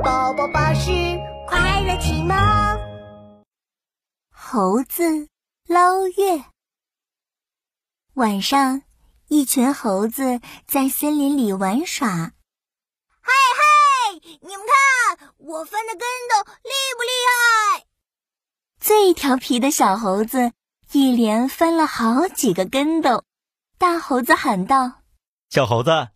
宝宝巴士快乐启蒙。猴子捞月。晚上，一群猴子在森林里玩耍。嗨嗨，你们看，我翻的跟斗厉不厉害？最调皮的小猴子一连翻了好几个跟斗。大猴子喊道：“小猴子，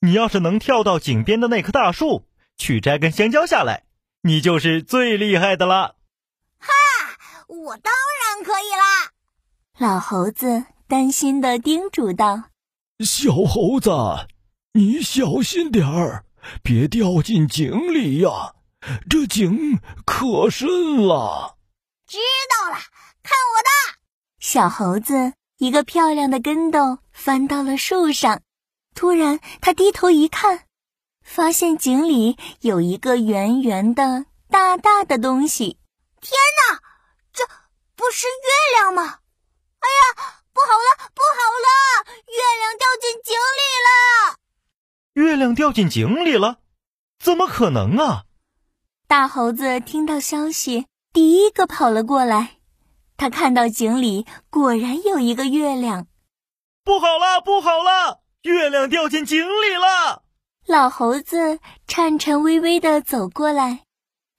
你要是能跳到井边的那棵大树，去摘根香蕉下来，你就是最厉害的啦。”哈，我当然可以啦！老猴子担心的叮嘱道：“小猴子，你小心点儿，别掉进井里呀，这井可深了。”知道了，看我的！小猴子。一个漂亮的跟斗翻到了树上，突然他低头一看，发现井里有一个圆圆的、大大的东西。天哪，这不是月亮吗？哎呀，不好了，不好了，月亮掉进井里了！月亮掉进井里了？怎么可能啊？大猴子听到消息，第一个跑了过来。他看到井里果然有一个月亮，不好了，不好了，月亮掉进井里了！老猴子颤颤巍巍地走过来，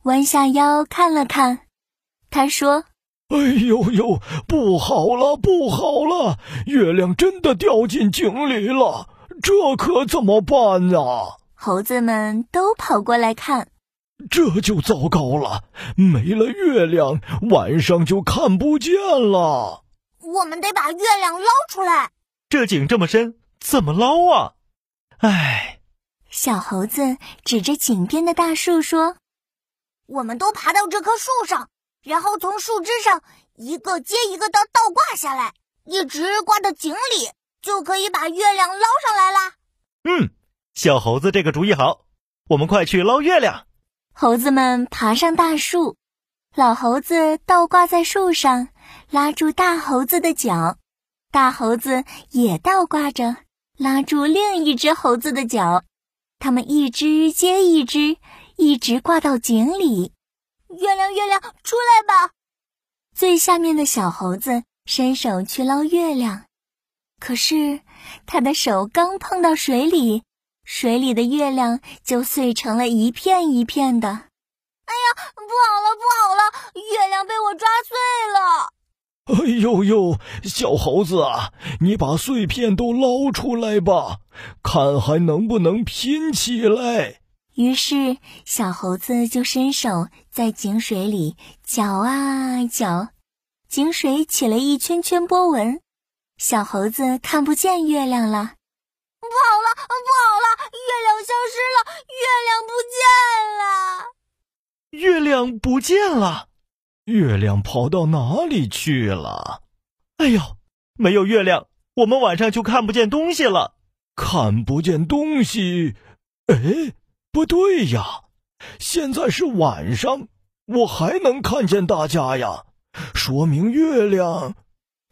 弯下腰看了看，他说：“哎呦呦，不好了，不好了，月亮真的掉进井里了，这可怎么办啊？”猴子们都跑过来看。这就糟糕了，没了月亮，晚上就看不见了。我们得把月亮捞出来。这井这么深，怎么捞啊？唉，小猴子指着井边的大树说：“我们都爬到这棵树上，然后从树枝上一个接一个的倒挂下来，一直挂到井里，就可以把月亮捞上来啦。”嗯，小猴子这个主意好，我们快去捞月亮。猴子们爬上大树，老猴子倒挂在树上，拉住大猴子的脚；大猴子也倒挂着，拉住另一只猴子的脚。他们一只接一只，一直挂到井里。月亮，月亮，出来吧！最下面的小猴子伸手去捞月亮，可是他的手刚碰到水里。水里的月亮就碎成了一片一片的。哎呀，不好了，不好了，月亮被我抓碎了！哎呦呦，小猴子啊，你把碎片都捞出来吧，看还能不能拼起来。于是，小猴子就伸手在井水里搅啊搅，井水起了一圈圈波纹，小猴子看不见月亮了。不好了，不好了！月亮消失了，月亮不见了，月亮不见了，月亮跑到哪里去了？哎呦，没有月亮，我们晚上就看不见东西了。看不见东西？哎，不对呀，现在是晚上，我还能看见大家呀，说明月亮……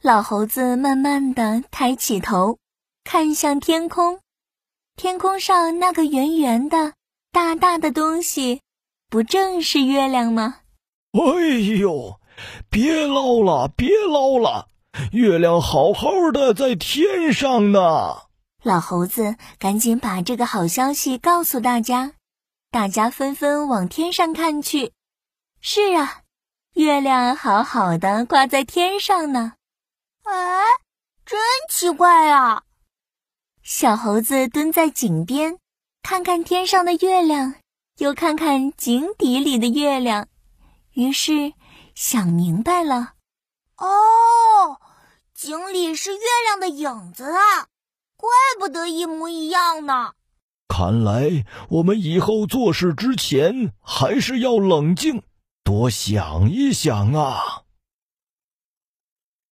老猴子慢慢的抬起头。看向天空，天空上那个圆圆的、大大的东西，不正是月亮吗？哎呦，别捞了，别捞了，月亮好好的在天上呢！老猴子赶紧把这个好消息告诉大家，大家纷纷往天上看去。是啊，月亮好好的挂在天上呢。哎，真奇怪啊！小猴子蹲在井边，看看天上的月亮，又看看井底里的月亮，于是想明白了：哦，井里是月亮的影子啊，怪不得一模一样呢。看来我们以后做事之前还是要冷静，多想一想啊。